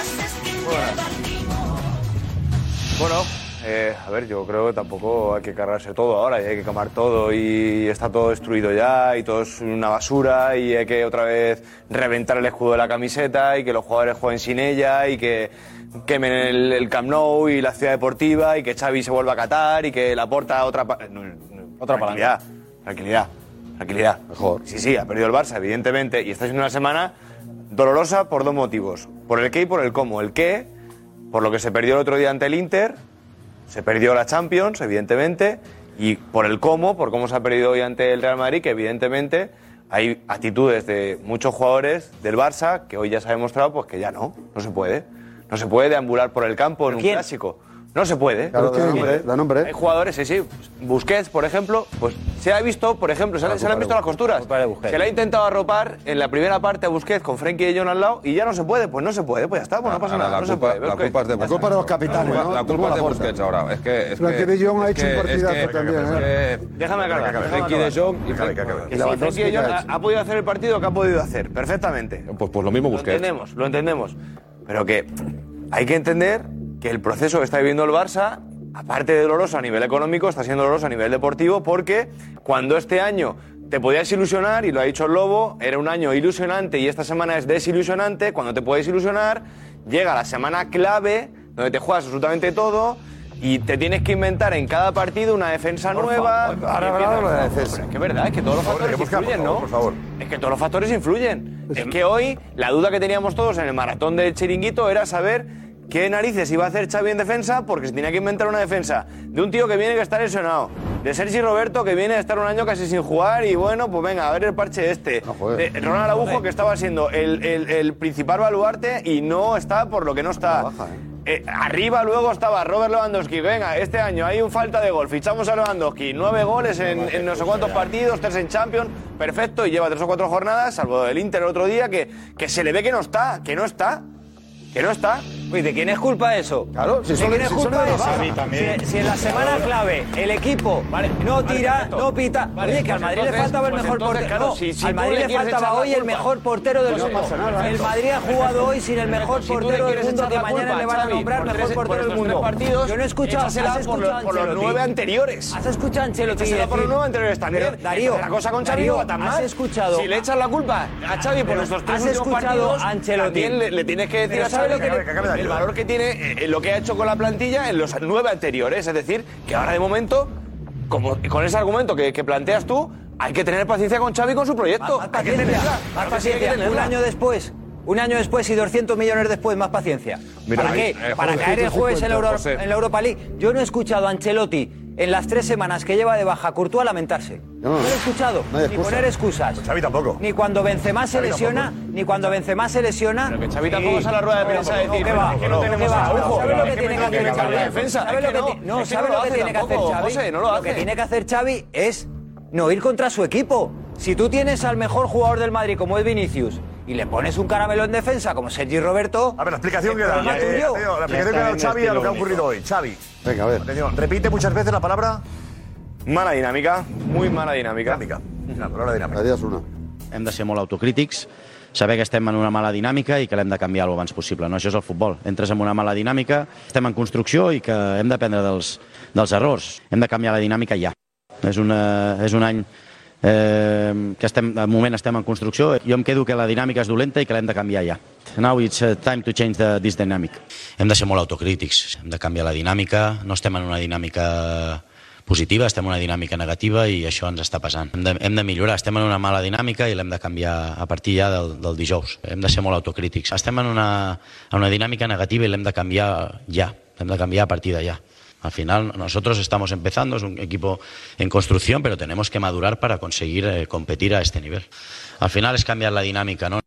F: Buenas.
C: Bueno, eh, a ver, yo creo que tampoco hay que cargarse todo ahora y hay que quemar todo y está todo destruido ya y todo es una basura y hay que otra vez reventar el escudo de la camiseta y que los jugadores jueguen sin ella y que quemen el, el Camp Nou y la ciudad deportiva y que Xavi se vuelva a Qatar y que la porta otra pa- no, no,
E: Otra
C: tranquilidad, tranquilidad, tranquilidad. Mejor. Sí, sí, ha perdido el Barça, evidentemente, y está siendo una semana dolorosa por dos motivos, por el qué y por el cómo. El qué, por lo que se perdió el otro día ante el Inter, se perdió la Champions, evidentemente, y por el cómo, por cómo se ha perdido hoy ante el Real Madrid, que evidentemente hay actitudes de muchos jugadores del Barça que hoy ya se ha demostrado pues que ya no, no se puede. No se puede deambular por el campo en un
N: quién?
C: clásico. No se puede.
N: Claro, da nombre, da nombre.
C: Hay jugadores, sí, sí. Busquets, por ejemplo, pues se ha visto, por ejemplo, se, le- se le han visto las costuras. Se le ha intentado arropar en la primera parte a Busquets con Frenkie de Jong al lado y ya no se puede. Pues no se puede, pues ya está, pues no pasa
M: Ahora,
C: nada.
M: la
C: no se
M: culpa-
C: puede.
M: la
C: Busquets.
M: culpa es de
N: La culpa de los capitanes,
M: La
N: ¿no?
M: culpa- La culpa es de Busquets ahora. Es que. Es
L: Frenkie
M: que,
L: de Jong ha hecho un partidazo también, ¿eh?
C: Déjame acabar.
M: Frenkie de Jong y Frenkie-
C: de Jong ha, podido hacer el partido que ha podido hacer, perfectamente.
M: Pues, pues lo mismo
C: Lo
M: Busquets.
C: entendemos, lo entendemos. Pero que hay que entender que el proceso que está viviendo el Barça, aparte de doloroso a nivel económico, está siendo doloroso a nivel deportivo porque cuando este año te podías ilusionar, y lo ha dicho el Lobo, era un año ilusionante y esta semana es desilusionante, cuando te puedes ilusionar, llega la semana clave donde te juegas absolutamente todo y te tienes que inventar en cada partido una defensa
N: Por
C: nueva.
N: favor, ahora hablamos de la defensa.
C: Es que es verdad, es que todos los
F: favor,
C: factores influyen, ¿no?
F: por favor.
C: Es que todos los factores influyen. Es que hoy la duda que teníamos todos en el maratón del chiringuito era saber qué narices iba a hacer Xavi en defensa porque se tenía que inventar una defensa de un tío que viene que está lesionado, de Sergi Roberto que viene a estar un año casi sin jugar y bueno, pues venga, a ver el parche este. de Ronald Araujo que estaba siendo el, el- el principal baluarte y no está por lo que no está. Eh, arriba luego estaba Robert Lewandowski. Venga, este año hay un falta de gol. Fichamos a Lewandowski. Nueve goles en, en no sé cuántos partidos, tres en Champions. Perfecto. Y lleva tres o cuatro jornadas, salvo el Inter el otro día, que, que se le ve que no está. Que no está. Que no está.
P: Uy, ¿de quién es culpa eso?
N: Claro, si
P: ¿De quién es
N: si
P: culpa eso?
N: También.
P: Si, si en la semana clave el equipo no tira, no pita.
C: Vale,
P: Oye, que al
C: pues
P: Madrid le faltaba el
C: pues
P: mejor
C: entonces,
P: portero.
C: claro,
P: No,
C: si- si
P: al Madrid
C: le
P: faltaba hoy el mejor portero del
C: Pues no
P: mundo. El. Madrid ha jugado hoy sin el mejor portero del mundo que mañana
C: culpa
P: le van a nombrar mejor portero del mundo.
C: partidos,
P: Yo no he escuchado,
C: échasela
P: ¿has
C: por
P: escuchado
C: los- por los
P: Ancelotti?
C: nueve anteriores.
P: ¿Has escuchado a Ancelotti
C: por los nueve anteriores también.
P: Pero, Darío,
C: la cosa con Xavi va tan
P: ¿has
C: mal.
P: escuchado-
C: Si le echas la culpa a Xavi por estos tres
P: ¿has
C: últimos
P: escuchado
C: partidos, también le, tienes que decir a
P: ¿sabe
C: Xavi
P: lo que
C: el valor que tiene eh, lo que ha hecho con la plantilla en los nueve anteriores. Es decir, que ahora de momento, como, con ese argumento que, que planteas tú, hay que tener paciencia con Xavi y con su proyecto.
P: Más
C: Hay que
P: paciencia,
C: tenerla.
P: más
C: Claro que sí, hay que
P: paciencia. Un año después, un año después y 200 millones después, más paciencia.
M: Mira,
P: ¿Para qué?
M: eh,
P: Para caer el jueves en la, Euro- en la Europa League. Yo no he escuchado a Ancelotti en las tres semanas que lleva de baja a Courtois lamentarse. No, lo he escuchado.
N: no
P: ni poner excusas.
F: Xavi tampoco.
P: Ni cuando Benzema se
F: Xavi
P: lesiona,
F: tampoco.
P: ni cuando Benzema se lesiona.
C: Pero que Xavi tampoco sale a la rueda de prensa a decir,
P: ¿qué va?
C: "Es que no tenemos
P: ¿Qué va?
C: a Araujo".
P: ¿Sabe lo que tiene que
C: me
P: hacer Xavi? ¿Sabe lo
C: que no,
P: no, ¿sabe
C: no
P: lo
C: lo
P: que tiene que hacer Xavi?
C: No lo
P: que tiene que hacer Xavi es no ir contra su equipo. Si tú tienes al mejor jugador del Madrid como es Vinicius y le pones un caramelo en defensa como Sergi Roberto,
F: A ver, la explicación que da. eh, la explicación que ha dado Xavi a lo que ha ocurrido hoy. Xavi.
N: Venga, a ver.
F: Atención, repite muchas veces la palabra
C: Mala dinámica, muy mala dinámica.
F: dinámica. La palabra dinámica.
N: Adiós, una.
R: hem de ser molt autocrítics, saber que estem en una mala dinàmica i que l'hem de canviar el abans possible. No? Això és el futbol. Entres en una mala dinàmica, estem en construcció i que hem d'aprendre dels, dels errors. Hem de canviar la dinàmica ja. És, una, és un any eh, que estem, de moment estem en construcció. Jo em quedo que la dinàmica és dolenta i que l'hem de canviar ja. Now it's uh, time to change the, this dynamic. Hem de ser molt autocrítics, hem de canviar la dinàmica, no estem en una dinàmica positiva, estem en una dinàmica negativa i això ens està passant. Hem de, hem de millorar, estem en una mala dinàmica i l'hem de canviar a partir ja del, del dijous. Hem de ser molt autocrítics. Estem en una, en una dinàmica negativa i l'hem de canviar ja, l'hem de canviar a partir d'allà. Al final nosotros estamos empezando, es un equipo en construcción, pero tenemos que madurar para conseguir eh, competir a este nivel. Al final es cambiar la dinámica, ¿no?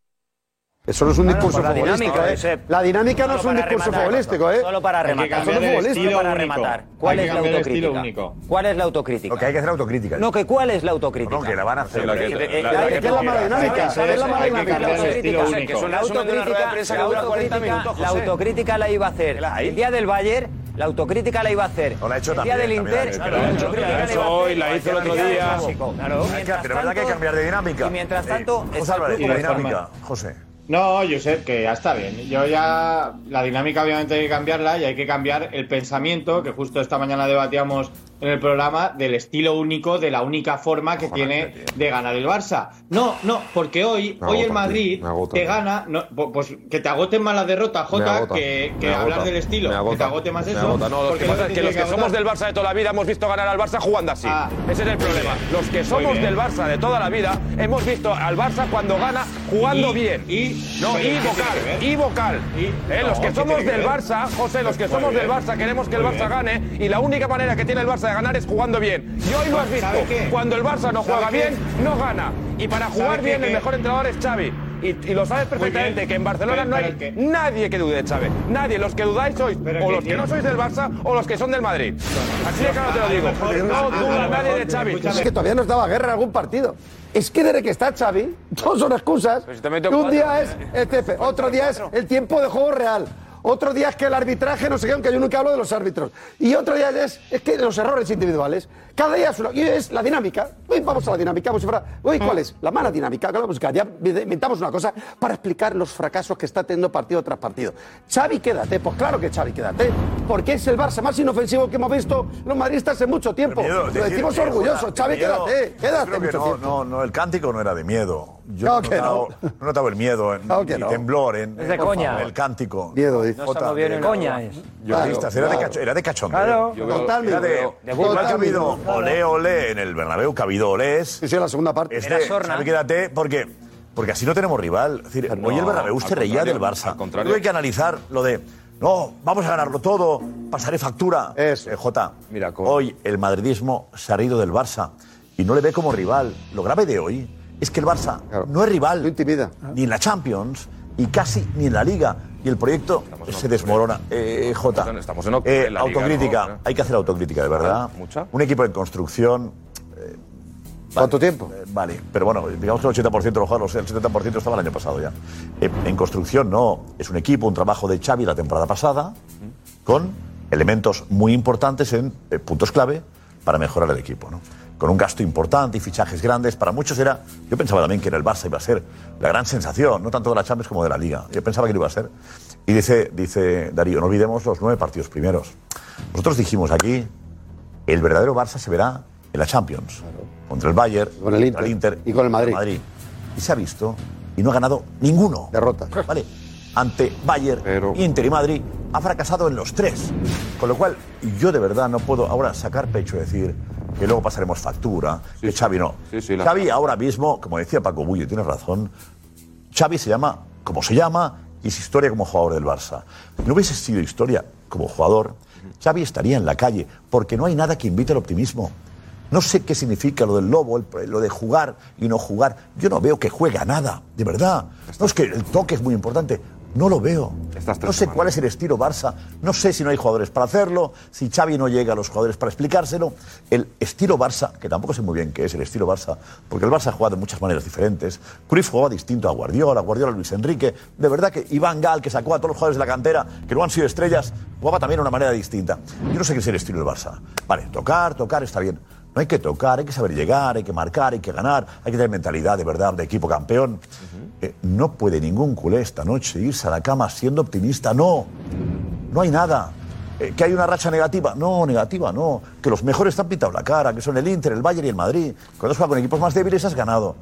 N: Eso no es un discurso
P: por la
N: futbolístico,
P: dinámica,
N: ¿eh? La dinámica no es un discurso
P: rematar,
N: futbolístico, ¿eh?
P: Solo para rematar. Solo para
N: único.
P: rematar. ¿Cuál es la autocrítica?
N: único.
P: ¿Cuál es la autocrítica?
F: Lo que hay que hacer autocrítica.
P: No, que ¿cuál es la autocrítica?
F: No, que la van a hacer.
P: La que-
F: Eh,
P: la-
F: eh,
P: la- la-
F: la mala dinámica.
P: Esa es la mala dinámica. La
C: es que
P: la
C: dura 40
P: autocrítica- La
C: José.
P: autocrítica la iba a hacer el día del Bayern, la autocrítica la iba a hacer
F: Lo ha hecho
P: el día
F: también,
P: del Inter,
F: también,
P: la autocrítica
F: La
P: la
F: hoy, la hizo el otro
P: día. Claro.
F: Pero verdad que hay que cambiar de dinámica.
P: Y mientras
F: Eh,
P: tanto,
F: José
P: está el
F: Álvarez, la dinámica. José.
S: No, sé que ya está bien. Yo ya. La dinámica, obviamente, hay que cambiarla y hay que cambiar el pensamiento que justo esta mañana debatíamos en el programa del estilo único, de la única forma que tiene de ganar el Barça. No, no, porque hoy,
M: Me
S: hoy el Madrid te gana. no, pues que te agoten más la derrota, Jota, que, que hablar del estilo. que te agote más eso.
M: No, lo que pasa es que los que somos del Barça de toda la vida hemos visto ganar al Barça jugando así.
S: Ah.
M: Ese es el problema. Los que somos del Barça de toda la vida hemos visto al Barça cuando gana jugando
S: Y-
M: bien.
S: y-
M: no, y
S: ¿qué tiene
M: vocal,
S: que ver?
M: y vocal.
S: Y-
M: Eh,
S: no,
M: los que
S: ¿qué
M: somos
S: que
M: del? Barça, José, los que somos del Barça queremos que el Barça gane y la única manera que tiene el Barça de ganar es jugando bien. Y hoy lo has visto. Cuando el Barça no
S: ¿Sabe
M: juega bien, no gana. Y para jugar
S: qué?
M: bien el mejor entrenador es Xavi.
T: Y, y lo sabes perfectamente que en Barcelona
S: Pero-
T: no hay
S: que-
T: nadie que dude de Xavi. Nadie. Los que dudáis sois
S: Pero
T: o los que
S: tiene-
T: no sois del Barça o los que son del Madrid. Así de claro te lo digo. No duda nadie de Xavi.
N: Es que todavía nos daba guerra en algún partido. Es que desde que está Xavi, todos son excusas.
T: Si
N: un
T: cuatro.
N: día es el otro día es el tiempo de juego real. Otro día es que el arbitraje, no sé qué, aunque yo nunca hablo de los árbitros. Y otro día es, es que los errores individuales. Cada día es, una- y es la dinámica. Uy, vamos a la dinámica, como si fuera. Uy, ¿cuál es? La mala dinámica. Pues cada día inventamos una cosa para explicar los fracasos que está teniendo partido tras partido. Xavi, quédate. Pues claro que Xavi, quédate. Porque es el Barça más inofensivo que hemos visto los madridistas en mucho tiempo.
F: Miedo,
N: Lo decimos orgullosos. Xavi,
F: miedo.
N: quédate. Quédate mucho
F: no,
N: tiempo.
F: no, no, el cántico no era de miedo. Yo
N: No,
F: no, he
N: que
F: notado, no he notado el miedo, en,
N: Claro no.
F: temblor en,
N: Es de
F: en-
N: coña.
F: favor, el cántico.
N: Miedo, dice.
P: No se una Coña es.
F: Yo
N: Claro,
F: era, de
N: claro.
F: cacho- era de cachondeo.
N: Claro.
F: Yo veo-
N: Totalmente.
F: era de,
N: De
F: igual que ha habido olé, olé en el Bernabéu, que ha habido olés.
N: Sí, sí, la segunda parte.
F: Este, Xavi, quédate, porque, porque así no tenemos rival. Es decir, hoy el Bernabéu se reía del Barça.
M: al contrario.
F: Hay que analizar lo de, no, vamos a ganarlo todo, pasaré factura. Es, Jota, hoy el madridismo se ha reído del Barça y no le ve como rival. Lo grave de hoy es que el Barça no es rival ni en la Champions y casi ni en la Liga. Y el proyecto se desmorona. Eh, Jota,
M: Estamos en- estamos en
F: eh,
M: en la Liga,
F: autocrítica.
M: ¿no?
F: Hay que hacer autocrítica, de verdad.
M: ¿Mucha?
F: Un equipo en construcción. eh,
N: ¿Cuánto tiempo?
F: eh, Vale, pero bueno, digamos que el 80% de los jugadores, el 70% estaba el año pasado ya. Eh, en construcción no, es un equipo, un trabajo de Xavi la temporada pasada, con elementos muy importantes en eh, puntos clave para mejorar el equipo, ¿no? Con un gasto importante y fichajes grandes, para muchos era, yo pensaba también que en el Barça iba a ser la gran sensación, no tanto de la Champions como de la Liga, yo pensaba que lo iba a ser. Y dice, dice Darío, no olvidemos los nueve partidos primeros. Nosotros dijimos aquí, el verdadero Barça se verá en la Champions. Contra el Bayern,
N: Con el Inter.
F: Inter
N: Y con el Madrid.
F: Madrid. Y se ha visto y no ha ganado ninguno.
N: Derrota.
F: Vale. Ante Bayern, Inter y Madrid ha fracasado en los tres. Con lo cual, yo de verdad no puedo ahora sacar pecho y decir que luego pasaremos factura, que Xavi no.
M: sí,
F: Xavi ahora mismo, como decía Paco Bullo, y tienes razón, Xavi se llama como se llama y es historia como jugador del Barça. Si no hubiese sido historia como jugador, Xavi estaría en la calle, porque no hay nada que invite al optimismo. No sé qué significa lo del lobo, el- lo de jugar y no jugar. Yo no veo que juega nada, de verdad. No es que el toque es muy importante. No lo veo. No sé cuál es el estilo Barça. No sé si no hay jugadores para hacerlo, si Xavi no llega a los jugadores para explicárselo. El estilo Barça, que tampoco sé muy bien qué es el estilo Barça, porque el Barça jugado de muchas maneras diferentes. Cruyff jugaba distinto a Guardiola, Guardiola a Luis Enrique. De verdad que Iván Gal, que sacó a todos los jugadores de la cantera, que no han sido estrellas, jugaba también de una manera distinta. Yo no sé qué es el estilo del Barça. Vale, tocar, tocar está bien. No hay que tocar, hay que saber llegar, hay que marcar, hay que ganar, hay que tener mentalidad de verdad de equipo campeón. Eh, no puede ningún culé esta noche irse a la cama siendo optimista, no. No hay nada. Eh, ¿Que hay una racha negativa? No, negativa, no. Que los mejores te han pintado la cara, que son el Inter, el Bayern y el Madrid. Cuando has jugado con equipos más débiles has ganado.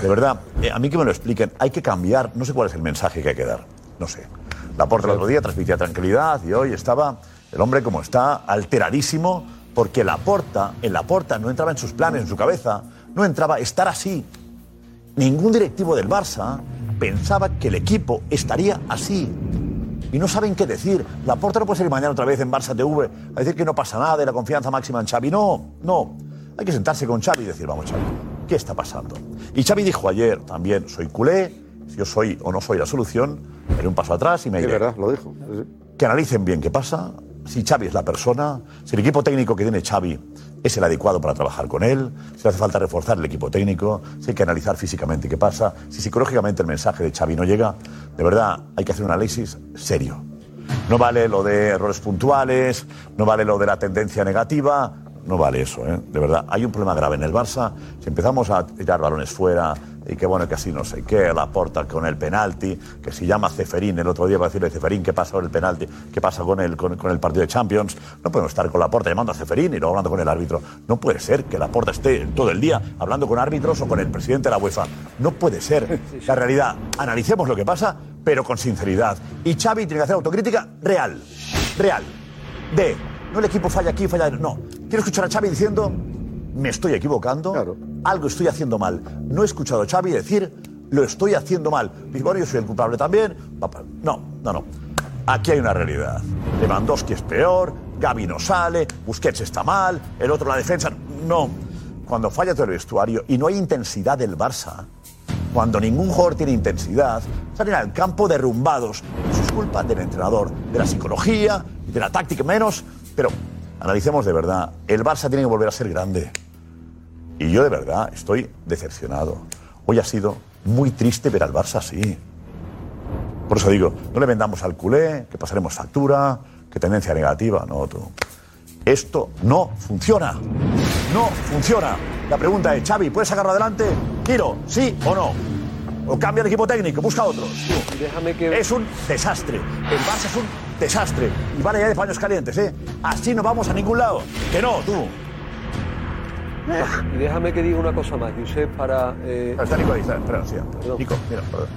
F: De verdad, eh, a mí que me lo expliquen. Hay que cambiar, no sé cuál es el mensaje que hay que dar. No sé. La Porta el otro día transmitía tranquilidad y hoy estaba el hombre como está, alteradísimo, porque la Porta, en la Porta no entraba en sus planes, en su cabeza, no entraba estar así. Ningún directivo del Barça pensaba que el equipo estaría así. Y no saben qué decir. La Porta no puede salir mañana otra vez en Barça TV a decir que no pasa nada y la confianza máxima en Xavi. No, no. Hay que sentarse con Xavi y decir, vamos Xavi, ¿qué está pasando? Y Xavi dijo ayer también, soy culé, si yo soy o no soy la solución, haré un paso atrás y me
N: Es
F: iré.
N: verdad, lo dijo.
F: Que analicen bien qué pasa, si Xavi es la persona, si el equipo técnico que tiene Xavi es el adecuado para trabajar con él, si hace falta reforzar el equipo técnico, si hay que analizar físicamente qué pasa, si psicológicamente el mensaje de Xavi no llega, de verdad hay que hacer un análisis serio. No vale lo de errores puntuales, no vale lo de la tendencia negativa, no vale eso, ¿eh? de verdad. Hay un problema grave en el Barça. Si empezamos a tirar balones fuera y que bueno, que así no sé qué, la porta con el penalti, que si llama Ceferín el otro día para decirle Ceferín qué pasa con el penalti, qué pasa con el, con, con el partido de Champions, no podemos estar con la porta llamando a Ceferín y luego hablando con el árbitro. No puede ser que la porta esté todo el día hablando con árbitros o con el presidente de la UEFA. No puede ser. La realidad, analicemos lo que pasa, pero con sinceridad. Y Xavi tiene que hacer autocrítica real, real. De, no el equipo falla aquí, falla. No, quiero escuchar a Xavi diciendo, me estoy equivocando, algo estoy haciendo mal. No he escuchado a Xavi decir, lo estoy haciendo mal. Dice, yo soy el culpable también. No, no, no. Aquí hay una realidad. Lewandowski es peor, Gaby no sale, Busquets está mal, el otro la defensa. No. Cuando falla todo el vestuario y no hay intensidad del Barça, cuando ningún jugador tiene intensidad, salen al campo derrumbados. Eso es culpa del entrenador, de la psicología, de la táctica menos. Pero analicemos de verdad, el Barça tiene que volver a ser grande. Y yo de verdad estoy decepcionado. Hoy ha sido muy triste ver al Barça así. Por eso digo, no le vendamos al culé, que pasaremos factura, que tendencia negativa, no tú. Esto no funciona. No funciona. La pregunta es, Xavi, ¿puedes sacarlo adelante? Tiro, sí o no. O cambia de equipo técnico, busca otros.
Q: Déjame que...
F: Es un desastre. El Barça es un desastre. Y vale ya de paños calientes, ¿eh? Así no vamos a ningún lado. Que no, tú.
Q: Y déjame que diga una cosa más, Josep, para... eh,
F: Está Nico ahí, está, espera, sí. Nico, mira, perdón.